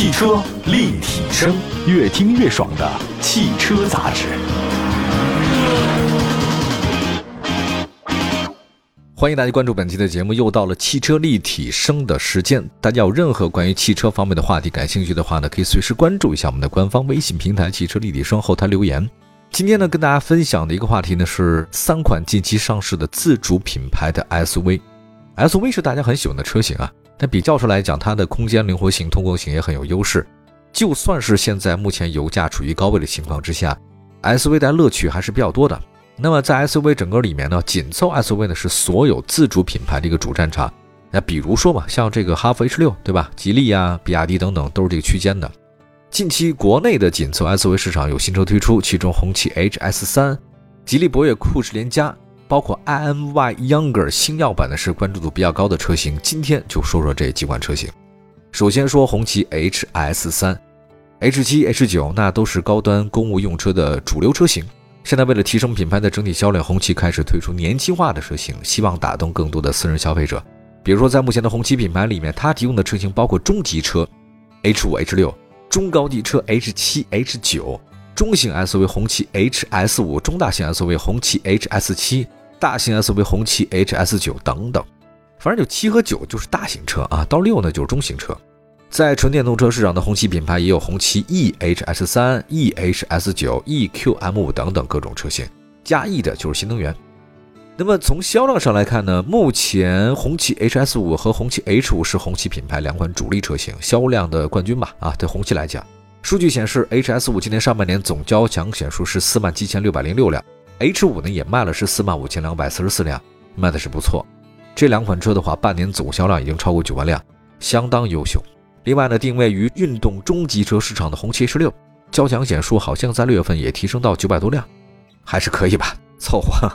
汽车立体声，越听越爽的汽车杂志。欢迎大家关注本期的节目，又到了汽车立体声的时间。大家有任何关于汽车方面的话题感兴趣的话呢，可以随时关注一下我们的官方微信平台“汽车立体声”后台留言。今天呢，跟大家分享的一个话题呢，是三款近期上市的自主品牌的 SUV。SUV 是大家很喜欢的车型啊，但比较出来讲，它的空间灵活性、通过性也很有优势。就算是现在目前油价处于高位的情况之下，SUV 的乐趣还是比较多的。那么在 SUV 整个里面呢，紧凑 SUV 呢是所有自主品牌的一个主战场。那比如说嘛，像这个哈弗 H 六，对吧？吉利呀、比亚迪等等都是这个区间的。近期国内的紧凑 SUV 市场有新车推出，其中红旗 HS 三、吉利博越酷驰联加，包括 IMY Younger 星耀版的是关注度比较高的车型。今天就说说这几款车型。首先说红旗 HS 三、H 七、H 九，那都是高端公务用车的主流车型。现在为了提升品牌的整体销量，红旗开始推出年轻化的车型，希望打动更多的私人消费者。比如说，在目前的红旗品牌里面，它提供的车型包括中级车 H 五、H 六，中高级车 H 七、H 九，中型 SUV 红旗 HS 五，中大型 SUV 红旗 HS 七，大型 SUV 红旗 HS 九等等。反正就七和九就是大型车啊，到六呢就是中型车。在纯电动车市场的红旗品牌也有红旗 EHS 三、EHS 九、EQM 五等等各种车型，加 E 的就是新能源。那么从销量上来看呢，目前红旗 HS 五和红旗 H 五是红旗品牌两款主力车型，销量的冠军吧？啊，对红旗来讲，数据显示 HS 五今年上半年总交强险数是四万七千六百零六辆，H 五呢也卖了是四万五千两百四十四辆，卖的是不错。这两款车的话，半年总销量已经超过九万辆，相当优秀。另外呢，定位于运动中级车市场的红旗 H 六交强险数好像在六月份也提升到九百多辆，还是可以吧，凑合。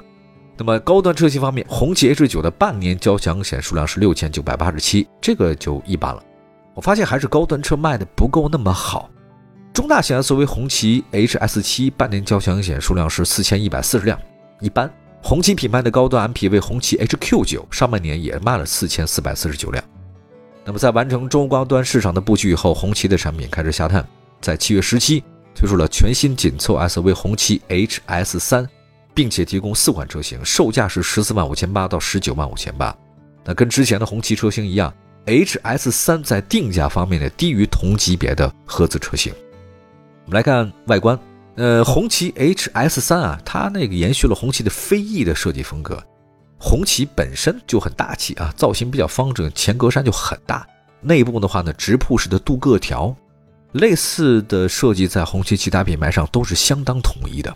那么高端车型方面，红旗 H 九的半年交强险数量是六千九百八十七，这个就一般了。我发现还是高端车卖的不够那么好。中大型 SUV 红旗 HS 七半年交强险数量是四千一百四十辆，一般。红旗品牌的高端 MPV 红旗 HQ 九上半年也卖了四千四百四十九辆。那么，在完成中高端市场的布局以后，红旗的产品开始下探。在七月十七推出了全新紧凑 SUV 红旗 HS 三，并且提供四款车型，售价是十四万五千八到十九万五千八。那跟之前的红旗车型一样，HS 三在定价方面呢低于同级别的合资车型。我们来看外观，呃，红旗 HS 三啊，它那个延续了红旗的飞翼的设计风格。红旗本身就很大气啊，造型比较方正，前格栅就很大。内部的话呢，直瀑式的镀铬条，类似的设计在红旗其他品牌上都是相当统一的。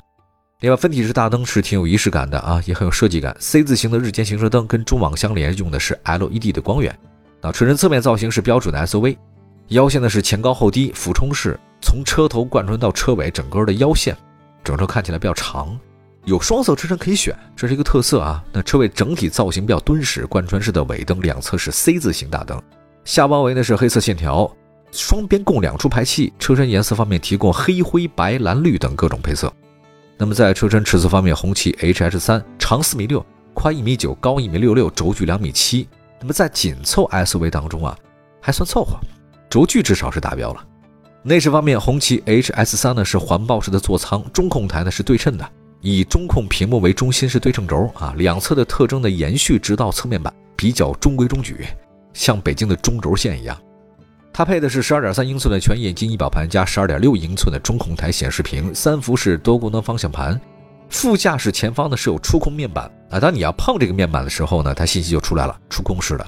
另外，分体式大灯是挺有仪式感的啊，也很有设计感。C 字形的日间行车灯跟中网相连，用的是 LED 的光源。那车身侧面造型是标准的 SUV，腰线呢是前高后低俯冲式，从车头贯穿到车尾，整个的腰线，整车看起来比较长。有双色车身可以选，这是一个特色啊。那车尾整体造型比较敦实，贯穿式的尾灯两侧是 C 字形大灯，下包围呢是黑色线条，双边共两处排气。车身颜色方面提供黑灰白蓝绿等各种配色。那么在车身尺寸方面，红旗 HH 三长四米六，宽一米九，高一米六六，轴距两米七。那么在紧凑 SUV 当中啊，还算凑合，轴距至少是达标了。内饰方面，红旗 HS 三呢是环抱式的座舱，中控台呢是对称的。以中控屏幕为中心是对称轴啊，两侧的特征的延续直到侧面板，比较中规中矩，像北京的中轴线一样。它配的是十二点三英寸的全液晶仪表盘加十二点六英寸的中控台显示屏，三幅式多功能方向盘。副驾驶前方呢是有触控面板啊，当你要碰这个面板的时候呢，它信息就出来了，触控式的，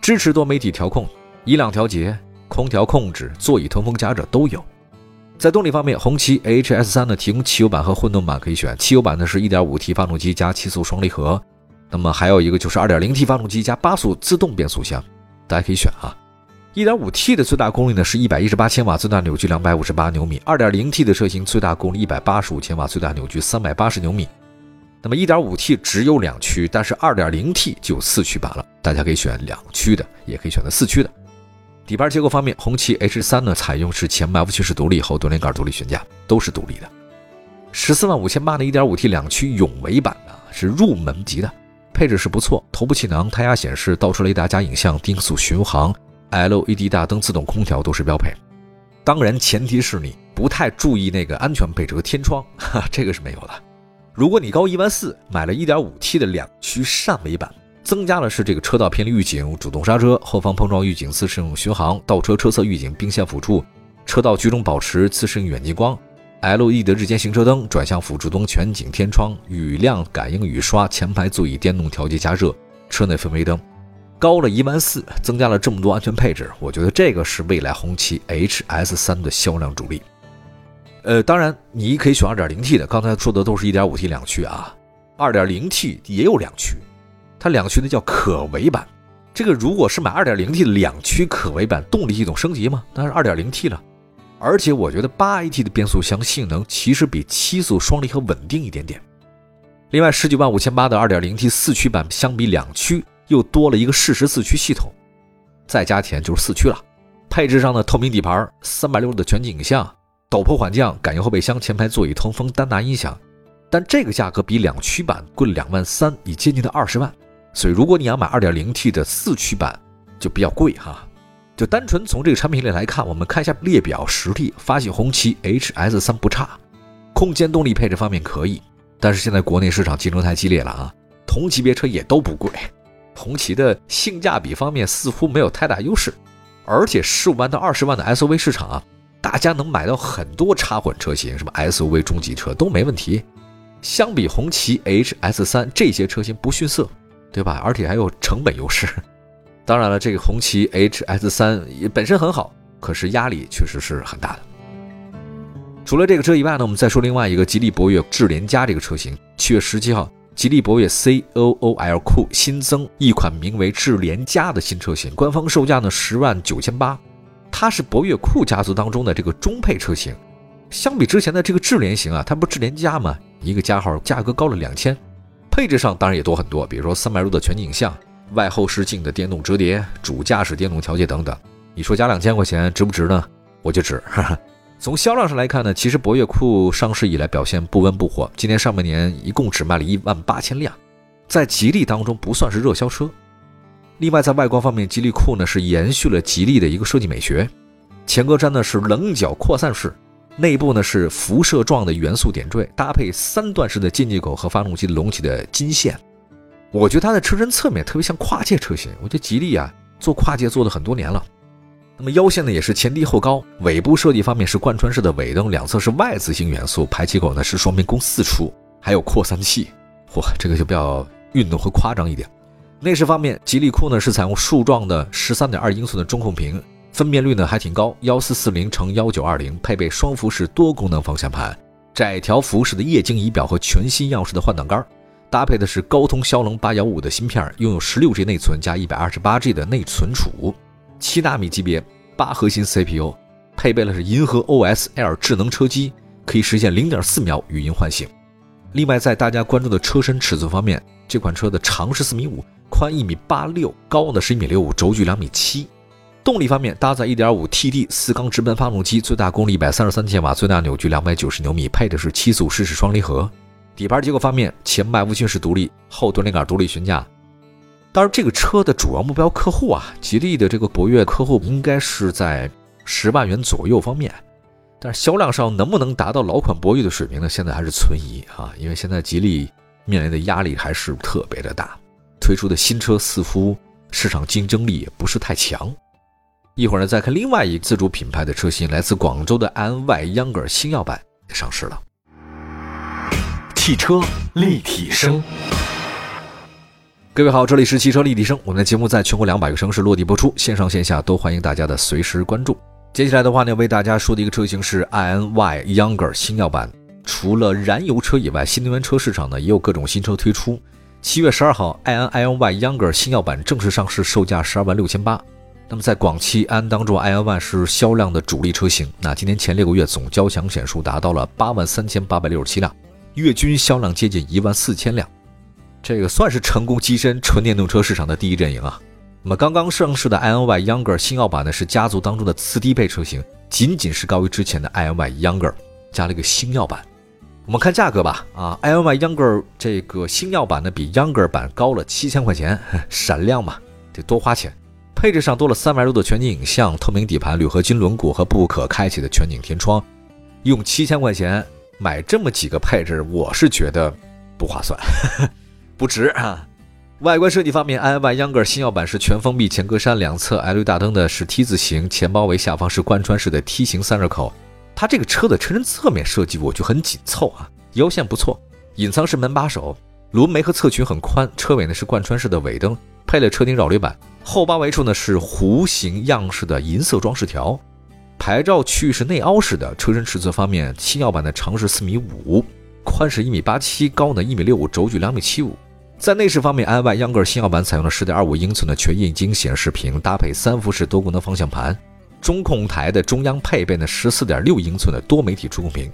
支持多媒体调控、音量调节、空调控制、座椅通风加热都有。在动力方面，红旗 HS 三呢提供汽油版和混动版可以选。汽油版呢是 1.5T 发动机加七速双离合，那么还有一个就是 2.0T 发动机加八速自动变速箱，大家可以选啊。1.5T 的最大功率呢是118千瓦，最大扭矩258牛米；2.0T 的车型最大功率185千瓦，最大扭矩380牛米。那么 1.5T 只有两驱，但是 2.0T 就有四驱版了，大家可以选两驱的，也可以选择四驱的。底盘结构方面，红旗 H 三呢采用是前麦弗逊式独立，后多连杆独立悬架，都是独立的。十四万五千八的 1.5T 两驱永维版的是入门级的，配置是不错，头部气囊、胎压显示、倒车雷达加影像、定速巡航、LED 大灯、自动空调都是标配。当然前提是你不太注意那个安全配置和天窗，哈，这个是没有的。如果你高一万四，买了 1.5T 的两驱汕尾版，增加的是这个车道偏离预警、主动刹车、后方碰撞预警、自适应巡航、倒车车侧预警、并线辅助、车道居中保持、自适应远近光。LED 的日间行车灯、转向辅助灯、全景天窗、雨量感应雨刷、前排座椅电动调节加热、车内氛围灯，高了一万四，增加了这么多安全配置，我觉得这个是未来红旗 HS 三的销量主力。呃，当然你可以选 2.0T 的，刚才说的都是一点五 T 两驱啊，2.0T 也有两驱，它两驱的叫可维版。这个如果是买 2.0T 的两驱可维版，动力系统升级吗？那是 2.0T 了。而且我觉得八 AT 的变速箱性能其实比七速双离合稳定一点点。另外，十九万五千八的二点零 T 四驱版相比两驱又多了一个适时四驱系统，再加钱就是四驱了。配置上的透明底盘、三百六十度的全景影像、陡坡缓降、感应后备箱、前排座椅通风、丹拿音响，但这个价格比两驱版贵了两万三，已接近了二十万。所以，如果你要买二点零 T 的四驱版，就比较贵哈。就单纯从这个产品力来看，我们看一下列表实力，发现红旗 HS 三不差，空间动力配置方面可以，但是现在国内市场竞争太激烈了啊，同级别车也都不贵，红旗的性价比方面似乎没有太大优势，而且十五万到二十万的 SUV 市场啊，大家能买到很多插混车型，什么 SUV 中级车都没问题，相比红旗 HS 三这些车型不逊色，对吧？而且还有成本优势。当然了，这个红旗 HS 三也本身很好，可是压力确实是很大的。除了这个车以外呢，我们再说另外一个吉利博越智联家这个车型。七月十七号，吉利博越 COOL 酷新增一款名为智联家的新车型，官方售价呢十万九千八。它是博越酷家族当中的这个中配车型，相比之前的这个智联型啊，它不智联家吗？一个加号，价格高了两千，配置上当然也多很多，比如说三百度的全景影像。外后视镜的电动折叠、主驾驶电动调节等等，你说加两千块钱值不值呢？我就值。哈 哈从销量上来看呢，其实博越酷上市以来表现不温不火，今年上半年一共只卖了一万八千辆，在吉利当中不算是热销车。另外在外观方面，吉利酷呢是延续了吉利的一个设计美学，前格栅呢是棱角扩散式，内部呢是辐射状的元素点缀，搭配三段式的进气口和发动机隆起的金线。我觉得它的车身侧面特别像跨界车型，我觉得吉利啊做跨界做了很多年了。那么腰线呢也是前低后高，尾部设计方面是贯穿式的尾灯，两侧是 Y 字形元素，排气口呢是双边共四出，还有扩散器。嚯，这个就比较运动和夸张一点。内饰方面，吉利酷呢是采用竖状的十三点二英寸的中控屏，分辨率呢还挺高，幺四四零乘幺九二零，配备双辐式多功能方向盘，窄条幅式的液晶仪表和全新样式的换挡杆。搭配的是高通骁龙八幺五的芯片，拥有十六 G 内存加一百二十八 G 的内存储，七纳米级别，八核心 CPU，配备了是银河 OS L 智能车机，可以实现零点四秒语音唤醒。另外，在大家关注的车身尺寸方面，这款车的长是四米五，宽一米八六，高呢是一米六五，轴距两米七。动力方面，搭载一点五 TD 四缸直喷发动机，最大功率一百三十三千瓦，最大扭矩两百九十牛米，配的是七速湿式双离合。底盘结构方面，前麦弗逊式独立，后多连杆独立悬架。当然，这个车的主要目标客户啊，吉利的这个博越客户应该是在十万元左右方面。但是销量上能不能达到老款博越的水平呢？现在还是存疑啊，因为现在吉利面临的压力还是特别的大，推出的新车似乎市场竞争力也不是太强。一会儿呢，再看另外一自主品牌的车型，来自广州的 iNY Younger 星耀版也上市了。汽车立体声，各位好，这里是汽车立体声。我们的节目在全国两百个城市落地播出，线上线下都欢迎大家的随时关注。接下来的话呢，为大家说的一个车型是 iNY Younger 星耀版。除了燃油车以外，新能源车市场呢也有各种新车推出。七月十二号，iNY Younger 星耀版正式上市，售价十二万六千八。那么在广汽安当中，iNY 是销量的主力车型。那今年前六个月总交强险数达到了八万三千八百六十七辆。月均销量接近一万四千辆，这个算是成功跻身纯电动车市场的第一阵营啊。那么刚刚上市的 iNY Younger 新奥版呢，是家族当中的次低配车型，仅仅是高于之前的 iNY Younger，加了一个星耀版。我们看价格吧，啊，iNY Younger 这个星耀版呢比 Younger 版高了七千块钱，闪亮嘛，得多花钱。配置上多了三百多的全景影像、透明底盘、铝合金轮毂和不可开启的全景天窗。用七千块钱买这么几个配置，我是觉得不划算，不值啊。外观设计方面，iY Younger 新耀版是全封闭前格栅，两侧 LED 大灯的是 T 字形，前包围下方是贯穿式的梯形散热口。它这个车的车身侧面设计我就很紧凑啊，腰线不错。隐藏式门把手，轮眉和侧裙很宽。车尾呢是贯穿式的尾灯，配了车顶扰流板。后包围处呢是弧形样式的银色装饰条。牌照区域是内凹式的。车身尺寸方面，新耀版的长是四米五，宽是一米八七，高呢一米六五，轴距两米七五。在内饰方面，iY Younger 新耀版采用了10.25英寸的全液晶显示屏，搭配三辐式多功能方向盘。中控台的中央配备呢14.6英寸的多媒体触控屏。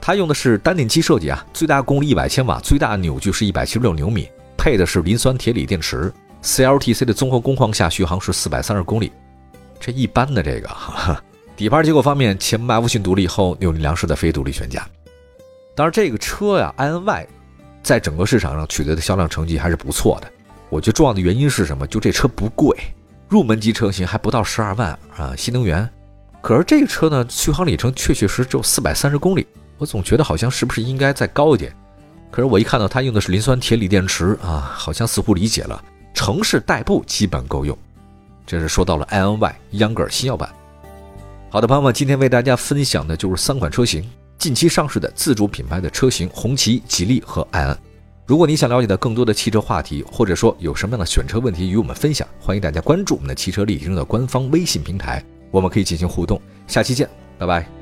它用的是单电机设计啊，最大功率100千瓦，最大扭矩是176牛米，配的是磷酸铁锂电池。CLTC 的综合工况下续航是430公里。这一般的这个，哈哈。底盘结构方面，前麦弗逊独立，后扭力梁式的非独立悬架。当然，这个车呀，iNY。在整个市场上取得的销量成绩还是不错的。我觉得重要的原因是什么？就这车不贵，入门级车型还不到十二万啊，新能源。可是这个车呢，续航里程确确实只有四百三十公里，我总觉得好像是不是应该再高一点？可是我一看到它用的是磷酸铁锂电池啊，好像似乎理解了，城市代步基本够用。这是说到了 iNY Younger 新耀版。好的，朋友们，今天为大家分享的就是三款车型。近期上市的自主品牌的车型，红旗、吉利和埃安。如果你想了解的更多的汽车话题，或者说有什么样的选车问题与我们分享，欢迎大家关注我们的汽车立体声的官方微信平台，我们可以进行互动。下期见，拜拜。